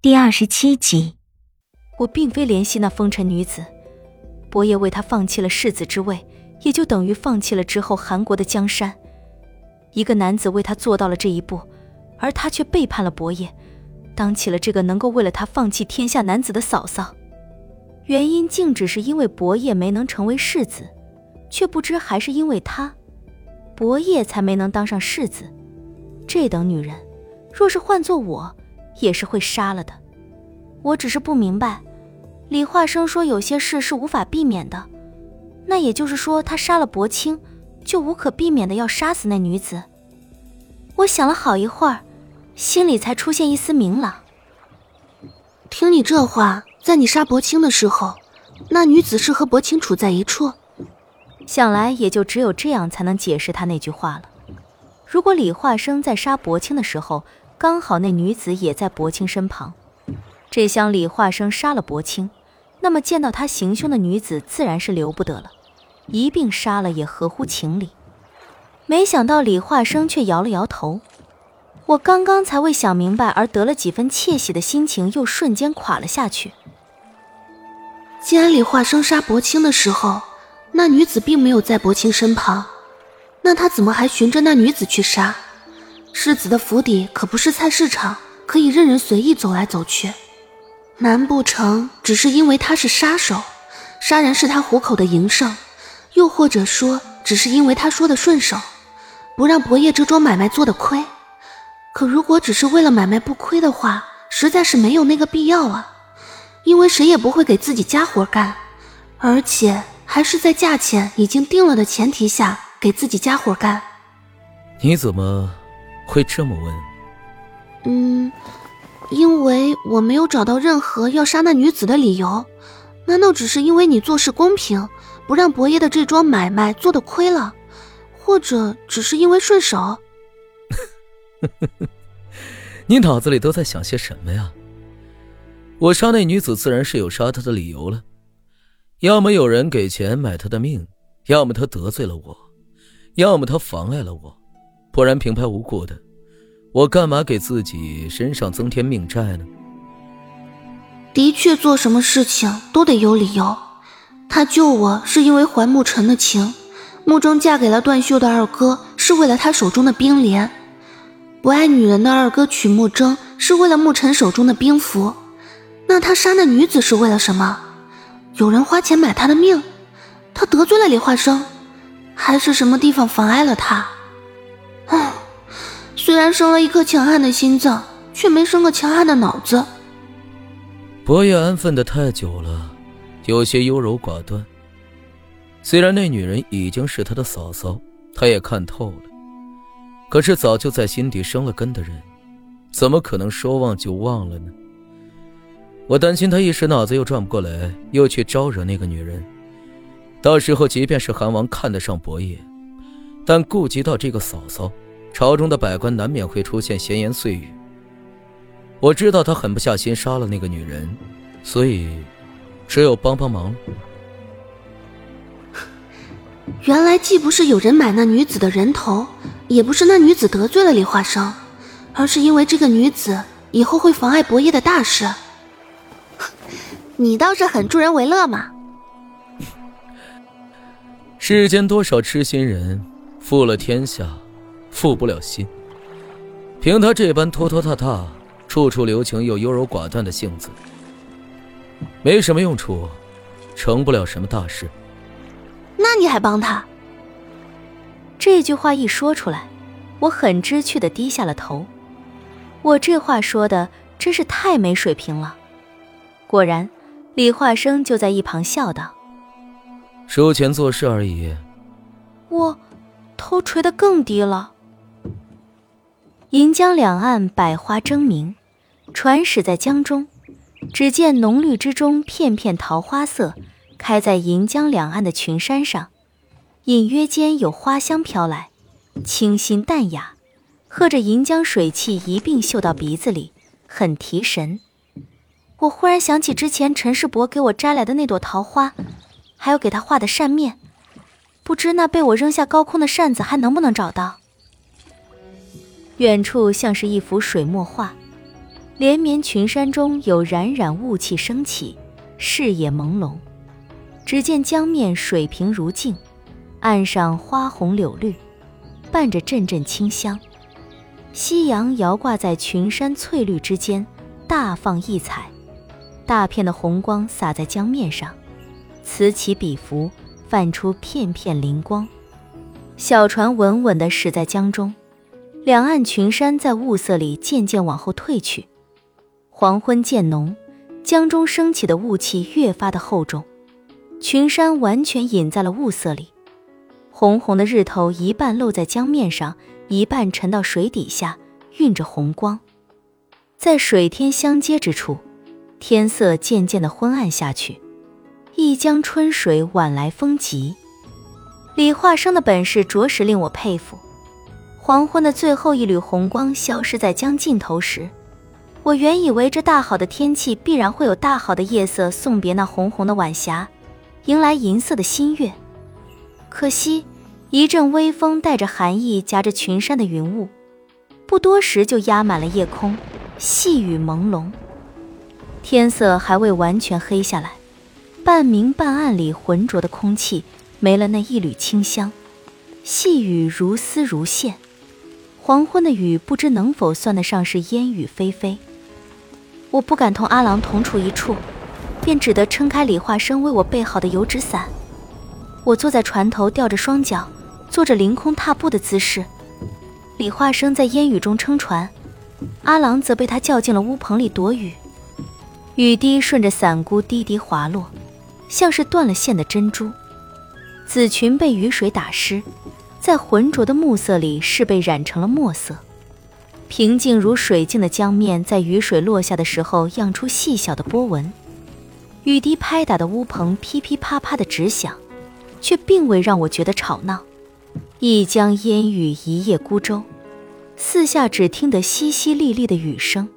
第二十七集，我并非怜惜那风尘女子，伯爷为她放弃了世子之位，也就等于放弃了之后韩国的江山。一个男子为他做到了这一步，而他却背叛了伯爷，当起了这个能够为了他放弃天下男子的嫂嫂。原因竟只是因为伯爷没能成为世子，却不知还是因为他，伯爷才没能当上世子。这等女人，若是换做我。也是会杀了的，我只是不明白，李化生说有些事是无法避免的，那也就是说他杀了薄青，就无可避免的要杀死那女子。我想了好一会儿，心里才出现一丝明朗。听你这话，在你杀薄青的时候，那女子是和薄青处在一处，想来也就只有这样才能解释他那句话了。如果李化生在杀薄青的时候，刚好那女子也在薄青身旁，这厢李化生杀了薄青，那么见到他行凶的女子自然是留不得了，一并杀了也合乎情理。没想到李化生却摇了摇头，我刚刚才未想明白而得了几分窃喜的心情又瞬间垮了下去。既然李化生杀薄青的时候，那女子并没有在薄青身旁，那他怎么还寻着那女子去杀？世子的府邸可不是菜市场，可以任人随意走来走去。难不成只是因为他是杀手，杀人是他糊口的营生？又或者说，只是因为他说的顺手，不让伯爷这桩买卖做的亏？可如果只是为了买卖不亏的话，实在是没有那个必要啊！因为谁也不会给自己加活干，而且还是在价钱已经定了的前提下给自己加活干。你怎么？会这么问？嗯，因为我没有找到任何要杀那女子的理由。难道只是因为你做事公平，不让伯爷的这桩买卖做的亏了？或者只是因为顺手？你脑子里都在想些什么呀？我杀那女子，自然是有杀她的理由了。要么有人给钱买她的命，要么她得罪了我，要么她妨碍了我。不然平白无故的，我干嘛给自己身上增添命债呢？的确，做什么事情都得有理由。他救我是因为还沐尘的情，穆征嫁给了段秀的二哥是为了他手中的冰莲，不爱女人的二哥娶穆征是为了沐尘手中的冰符。那他杀那女子是为了什么？有人花钱买他的命？他得罪了李化生，还是什么地方妨碍了他？唉，虽然生了一颗强悍的心脏，却没生个强悍的脑子。伯爷安分的太久了，有些优柔寡断。虽然那女人已经是他的嫂嫂，他也看透了。可是早就在心底生了根的人，怎么可能说忘就忘了呢？我担心他一时脑子又转不过来，又去招惹那个女人，到时候即便是韩王看得上伯爷。但顾及到这个嫂嫂，朝中的百官难免会出现闲言碎语。我知道他狠不下心杀了那个女人，所以只有帮帮忙了。原来既不是有人买那女子的人头，也不是那女子得罪了李化生，而是因为这个女子以后会妨碍伯爷的大事。你倒是很助人为乐嘛！世间多少痴心人。负了天下，负不了心。凭他这般拖拖沓沓、处处留情又优柔寡断的性子，没什么用处，成不了什么大事。那你还帮他？这句话一说出来，我很知趣的低下了头。我这话说的真是太没水平了。果然，李化生就在一旁笑道：“收钱做事而已。”我。头垂得更低了。银江两岸百花争鸣，船驶在江中，只见浓绿之中，片片桃花色开在银江两岸的群山上，隐约间有花香飘来，清新淡雅，和着银江水汽一并嗅到鼻子里，很提神。我忽然想起之前陈世伯给我摘来的那朵桃花，还有给他画的扇面。不知那被我扔下高空的扇子还能不能找到？远处像是一幅水墨画，连绵群山中有冉冉雾气升起，视野朦胧。只见江面水平如镜，岸上花红柳绿，伴着阵阵清香。夕阳摇挂在群山翠绿之间，大放异彩。大片的红光洒在江面上，此起彼伏，泛出片片灵光。小船稳稳地驶在江中，两岸群山在雾色里渐渐往后退去。黄昏渐浓，江中升起的雾气越发的厚重，群山完全隐在了雾色里。红红的日头一半露在江面上，一半沉到水底下，晕着红光。在水天相接之处。天色渐渐的昏暗下去，一江春水晚来风急。李化生的本事着实令我佩服。黄昏的最后一缕红光消失在江尽头时，我原以为这大好的天气必然会有大好的夜色送别那红红的晚霞，迎来银色的新月。可惜一阵微风带着寒意，夹着群山的云雾，不多时就压满了夜空，细雨朦胧。天色还未完全黑下来，半明半暗里浑浊的空气没了那一缕清香，细雨如丝如线。黄昏的雨不知能否算得上是烟雨霏霏。我不敢同阿郎同处一处，便只得撑开李化生为我备好的油纸伞。我坐在船头，吊着双脚，做着凌空踏步的姿势。李化生在烟雨中撑船，阿郎则被他叫进了屋棚里躲雨。雨滴顺着伞箍滴滴滑落，像是断了线的珍珠。紫裙被雨水打湿，在浑浊的暮色里是被染成了墨色。平静如水镜的江面，在雨水落下的时候漾出细小的波纹。雨滴拍打的屋棚噼噼啪啪的直响，却并未让我觉得吵闹。一江烟雨一叶孤舟，四下只听得淅淅沥沥的雨声。